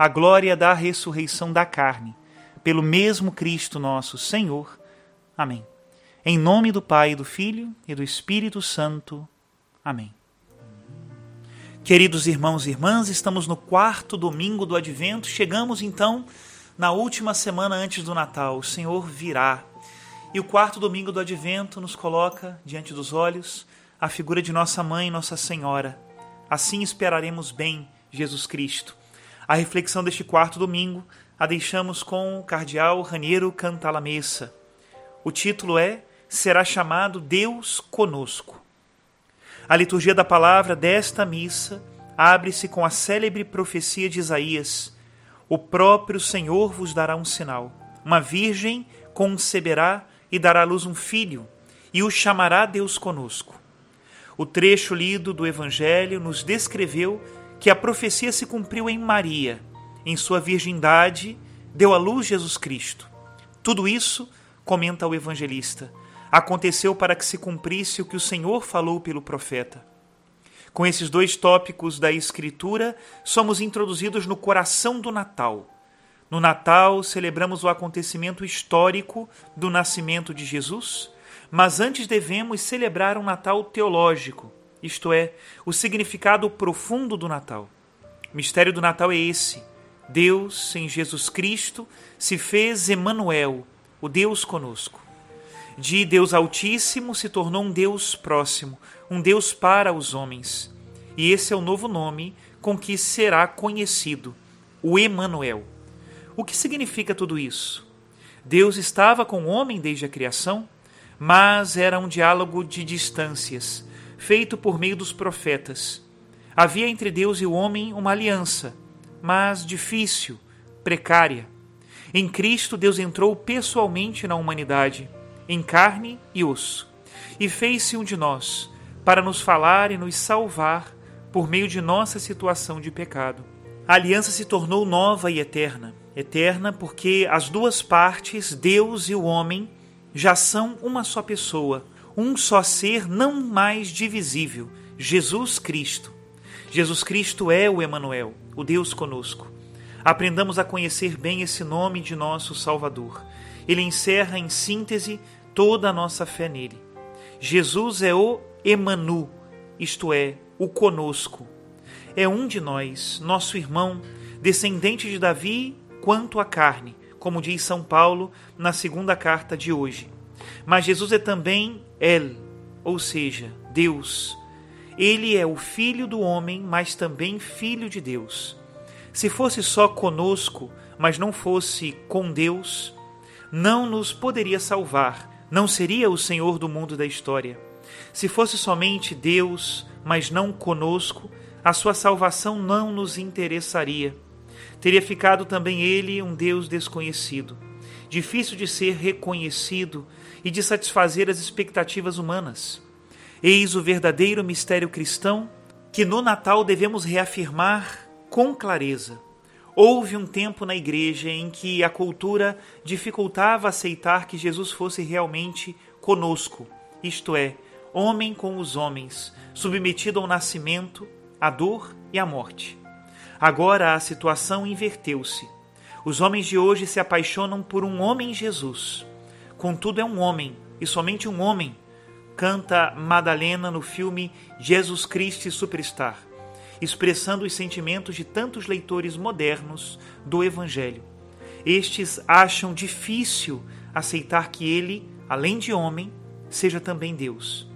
a glória da ressurreição da carne, pelo mesmo Cristo nosso Senhor. Amém. Em nome do Pai, do Filho e do Espírito Santo. Amém. Queridos irmãos e irmãs, estamos no quarto domingo do Advento. Chegamos então na última semana antes do Natal. O Senhor virá. E o quarto domingo do Advento nos coloca diante dos olhos a figura de nossa mãe, Nossa Senhora. Assim esperaremos bem Jesus Cristo. A reflexão deste quarto domingo a deixamos com o cardeal Raniero Cantalamessa. O título é Será chamado Deus conosco. A liturgia da palavra desta missa abre-se com a célebre profecia de Isaías: O próprio Senhor vos dará um sinal. Uma virgem conceberá e dará à luz um filho, e o chamará Deus conosco. O trecho lido do Evangelho nos descreveu que a profecia se cumpriu em Maria. Em sua virgindade, deu à luz Jesus Cristo. Tudo isso, comenta o evangelista, aconteceu para que se cumprisse o que o Senhor falou pelo profeta. Com esses dois tópicos da Escritura, somos introduzidos no coração do Natal. No Natal, celebramos o acontecimento histórico do nascimento de Jesus, mas antes devemos celebrar um Natal teológico, isto é, o significado profundo do Natal. O mistério do Natal é esse: Deus, em Jesus Cristo, se fez Emanuel, o Deus conosco. De Deus Altíssimo se tornou um Deus próximo, um Deus para os homens. E esse é o novo nome com que será conhecido, o Emanuel. O que significa tudo isso? Deus estava com o homem desde a criação, mas era um diálogo de distâncias feito por meio dos profetas. Havia entre Deus e o homem uma aliança, mas difícil, precária. Em Cristo, Deus entrou pessoalmente na humanidade, em carne e osso, e fez-se um de nós, para nos falar e nos salvar por meio de nossa situação de pecado. A aliança se tornou nova e eterna. Eterna porque as duas partes, Deus e o homem, já são uma só pessoa, um só ser não mais divisível, Jesus Cristo. Jesus Cristo é o Emanuel, o Deus conosco. Aprendamos a conhecer bem esse nome de nosso Salvador. Ele encerra em síntese toda a nossa fé nele. Jesus é o Emanu, isto é, o conosco. É um de nós, nosso irmão, descendente de Davi quanto à carne, como diz São Paulo na segunda carta de hoje. Mas Jesus é também El, ou seja, Deus. Ele é o Filho do homem, mas também Filho de Deus. Se fosse só conosco, mas não fosse com Deus, não nos poderia salvar, não seria o Senhor do mundo da história. Se fosse somente Deus, mas não conosco, a sua salvação não nos interessaria. Teria ficado também ele um Deus desconhecido difícil de ser reconhecido e de satisfazer as expectativas humanas. Eis o verdadeiro mistério cristão que no Natal devemos reafirmar com clareza. Houve um tempo na igreja em que a cultura dificultava aceitar que Jesus fosse realmente conosco, isto é, homem com os homens, submetido ao nascimento, à dor e à morte. Agora a situação inverteu-se. Os homens de hoje se apaixonam por um homem Jesus. Contudo, é um homem, e somente um homem, canta Madalena no filme Jesus Christ Superstar expressando os sentimentos de tantos leitores modernos do Evangelho. Estes acham difícil aceitar que ele, além de homem, seja também Deus.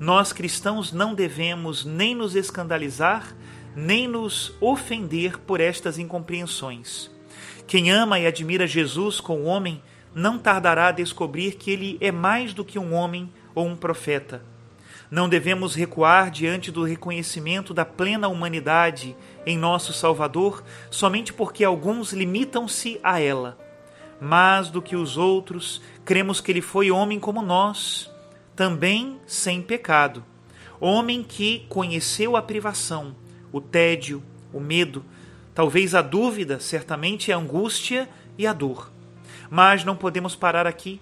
Nós cristãos não devemos nem nos escandalizar, nem nos ofender por estas incompreensões. Quem ama e admira Jesus com o homem não tardará a descobrir que ele é mais do que um homem ou um profeta não devemos recuar diante do reconhecimento da plena humanidade em nosso Salvador somente porque alguns limitam-se a ela. Mas do que os outros, cremos que ele foi homem como nós, também sem pecado. Homem que conheceu a privação, o tédio, o medo, talvez a dúvida, certamente a angústia e a dor. Mas não podemos parar aqui.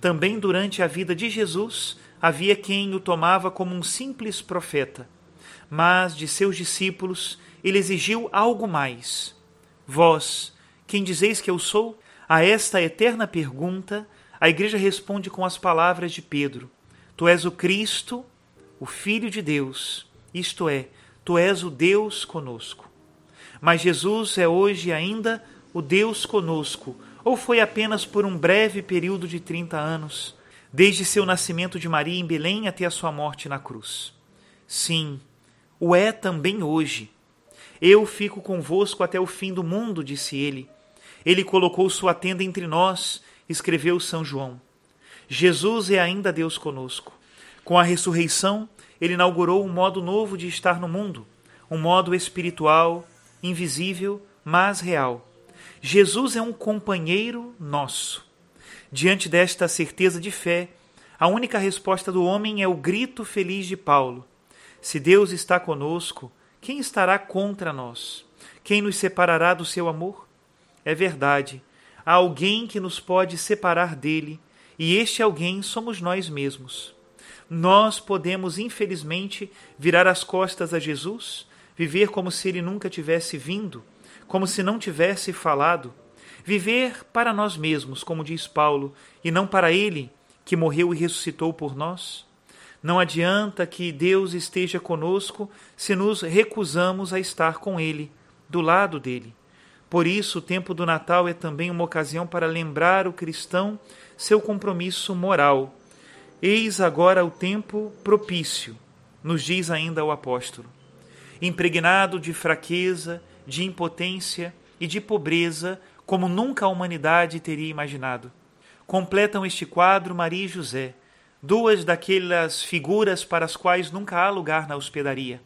Também durante a vida de Jesus, havia quem o tomava como um simples profeta, mas de seus discípulos ele exigiu algo mais. Vós, quem dizeis que eu sou? A esta eterna pergunta, a igreja responde com as palavras de Pedro: Tu és o Cristo, o Filho de Deus, isto é, tu és o Deus conosco. Mas Jesus é hoje ainda o Deus conosco, ou foi apenas por um breve período de 30 anos? desde seu nascimento de Maria em Belém até a sua morte na cruz. Sim, o é também hoje. Eu fico convosco até o fim do mundo, disse ele. Ele colocou sua tenda entre nós, escreveu São João. Jesus é ainda Deus conosco. Com a ressurreição, ele inaugurou um modo novo de estar no mundo, um modo espiritual, invisível, mas real. Jesus é um companheiro nosso. Diante desta certeza de fé, a única resposta do homem é o grito feliz de Paulo: Se Deus está conosco, quem estará contra nós? Quem nos separará do seu amor? É verdade, há alguém que nos pode separar dele, e este alguém somos nós mesmos. Nós podemos, infelizmente, virar as costas a Jesus, viver como se ele nunca tivesse vindo, como se não tivesse falado Viver para nós mesmos, como diz Paulo, e não para Ele, que morreu e ressuscitou por nós? Não adianta que Deus esteja conosco se nos recusamos a estar com Ele, do lado dele. Por isso, o tempo do Natal é também uma ocasião para lembrar o cristão seu compromisso moral. Eis agora o tempo propício, nos diz ainda o apóstolo. Impregnado de fraqueza, de impotência e de pobreza, como nunca a humanidade teria imaginado. Completam este quadro Maria e José, duas daquelas figuras para as quais nunca há lugar na hospedaria.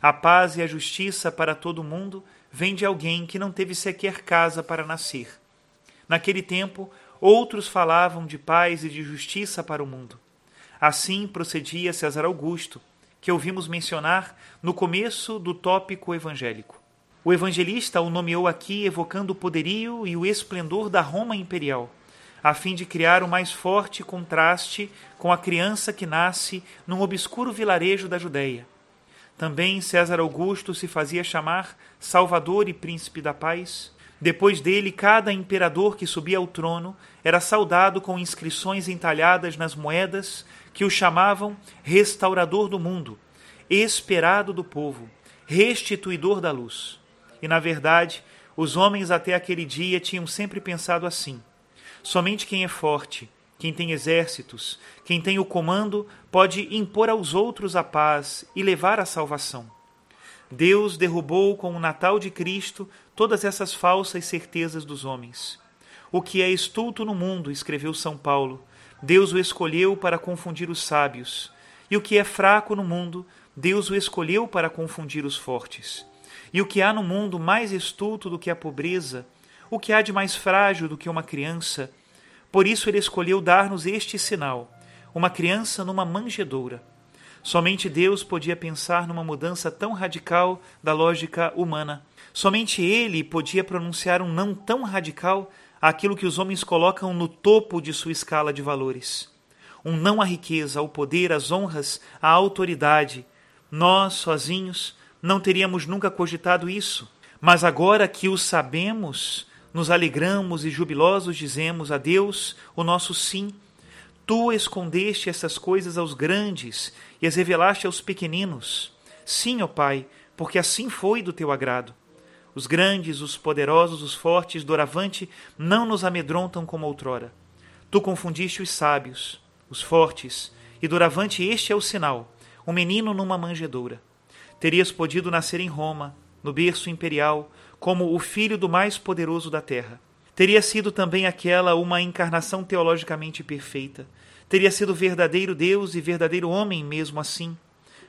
A paz e a justiça para todo o mundo vem de alguém que não teve sequer casa para nascer. Naquele tempo, outros falavam de paz e de justiça para o mundo. Assim procedia César Augusto, que ouvimos mencionar no começo do tópico evangélico. O evangelista o nomeou aqui evocando o poderio e o esplendor da Roma imperial, a fim de criar o mais forte contraste com a criança que nasce num obscuro vilarejo da Judéia. Também César Augusto se fazia chamar Salvador e Príncipe da Paz. Depois dele, cada imperador que subia ao trono era saudado com inscrições entalhadas nas moedas que o chamavam Restaurador do mundo, Esperado do povo, Restituidor da luz. E, na verdade, os homens até aquele dia tinham sempre pensado assim: somente quem é forte, quem tem exércitos, quem tem o comando, pode impor aos outros a paz e levar a salvação. Deus derrubou com o Natal de Cristo todas essas falsas certezas dos homens. O que é estulto no mundo, escreveu São Paulo, Deus o escolheu para confundir os sábios, e o que é fraco no mundo, Deus o escolheu para confundir os fortes. E o que há no mundo mais estulto do que a pobreza, o que há de mais frágil do que uma criança, por isso ele escolheu dar-nos este sinal, uma criança numa manjedoura. Somente Deus podia pensar numa mudança tão radical da lógica humana. Somente ele podia pronunciar um não tão radical àquilo que os homens colocam no topo de sua escala de valores. Um não à riqueza, ao poder, às honras, à autoridade. Nós, sozinhos, não teríamos nunca cogitado isso. Mas agora que o sabemos, nos alegramos e jubilosos dizemos a Deus o nosso sim. Tu escondeste essas coisas aos grandes e as revelaste aos pequeninos. Sim, ó Pai, porque assim foi do teu agrado. Os grandes, os poderosos, os fortes, doravante, não nos amedrontam como outrora. Tu confundiste os sábios, os fortes, e doravante este é o sinal: um menino numa manjedoura. Terias podido nascer em Roma, no berço imperial, como o filho do mais poderoso da terra. Teria sido também aquela uma encarnação teologicamente perfeita. Teria sido verdadeiro Deus e verdadeiro homem mesmo assim.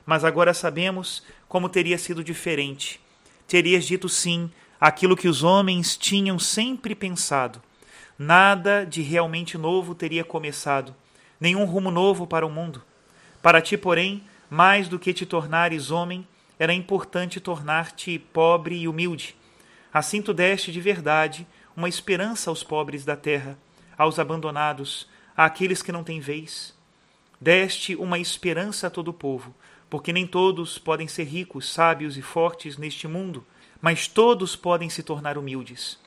Mas agora sabemos como teria sido diferente terias dito sim aquilo que os homens tinham sempre pensado. Nada de realmente novo teria começado, nenhum rumo novo para o mundo. Para ti, porém, mais do que te tornares homem, era importante tornar-te pobre e humilde. Assim tu deste de verdade uma esperança aos pobres da terra, aos abandonados, àqueles que não têm vez. Deste uma esperança a todo o povo, porque nem todos podem ser ricos, sábios e fortes neste mundo, mas todos podem se tornar humildes.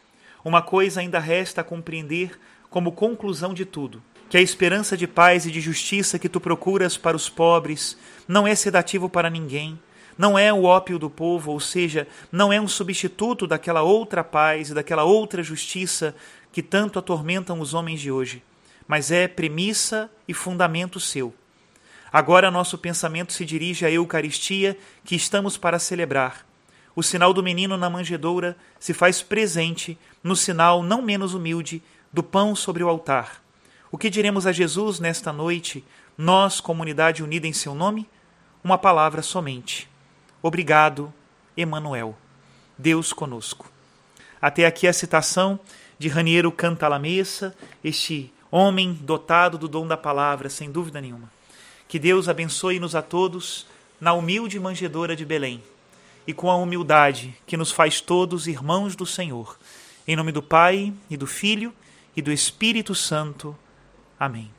Uma coisa ainda resta a compreender como conclusão de tudo: que a esperança de paz e de justiça que tu procuras para os pobres não é sedativo para ninguém, não é o ópio do povo, ou seja, não é um substituto daquela outra paz e daquela outra justiça que tanto atormentam os homens de hoje, mas é premissa e fundamento seu. Agora nosso pensamento se dirige à Eucaristia que estamos para celebrar. O sinal do menino na manjedoura se faz presente no sinal não menos humilde do pão sobre o altar. O que diremos a Jesus nesta noite, nós, comunidade unida em seu nome? Uma palavra somente. Obrigado, Emanuel. Deus conosco. Até aqui a citação de Raniero Cantalamessa, este homem dotado do dom da palavra, sem dúvida nenhuma. Que Deus abençoe-nos a todos na humilde manjedoura de Belém e com a humildade que nos faz todos irmãos do Senhor. Em nome do Pai, e do Filho, e do Espírito Santo. Amém.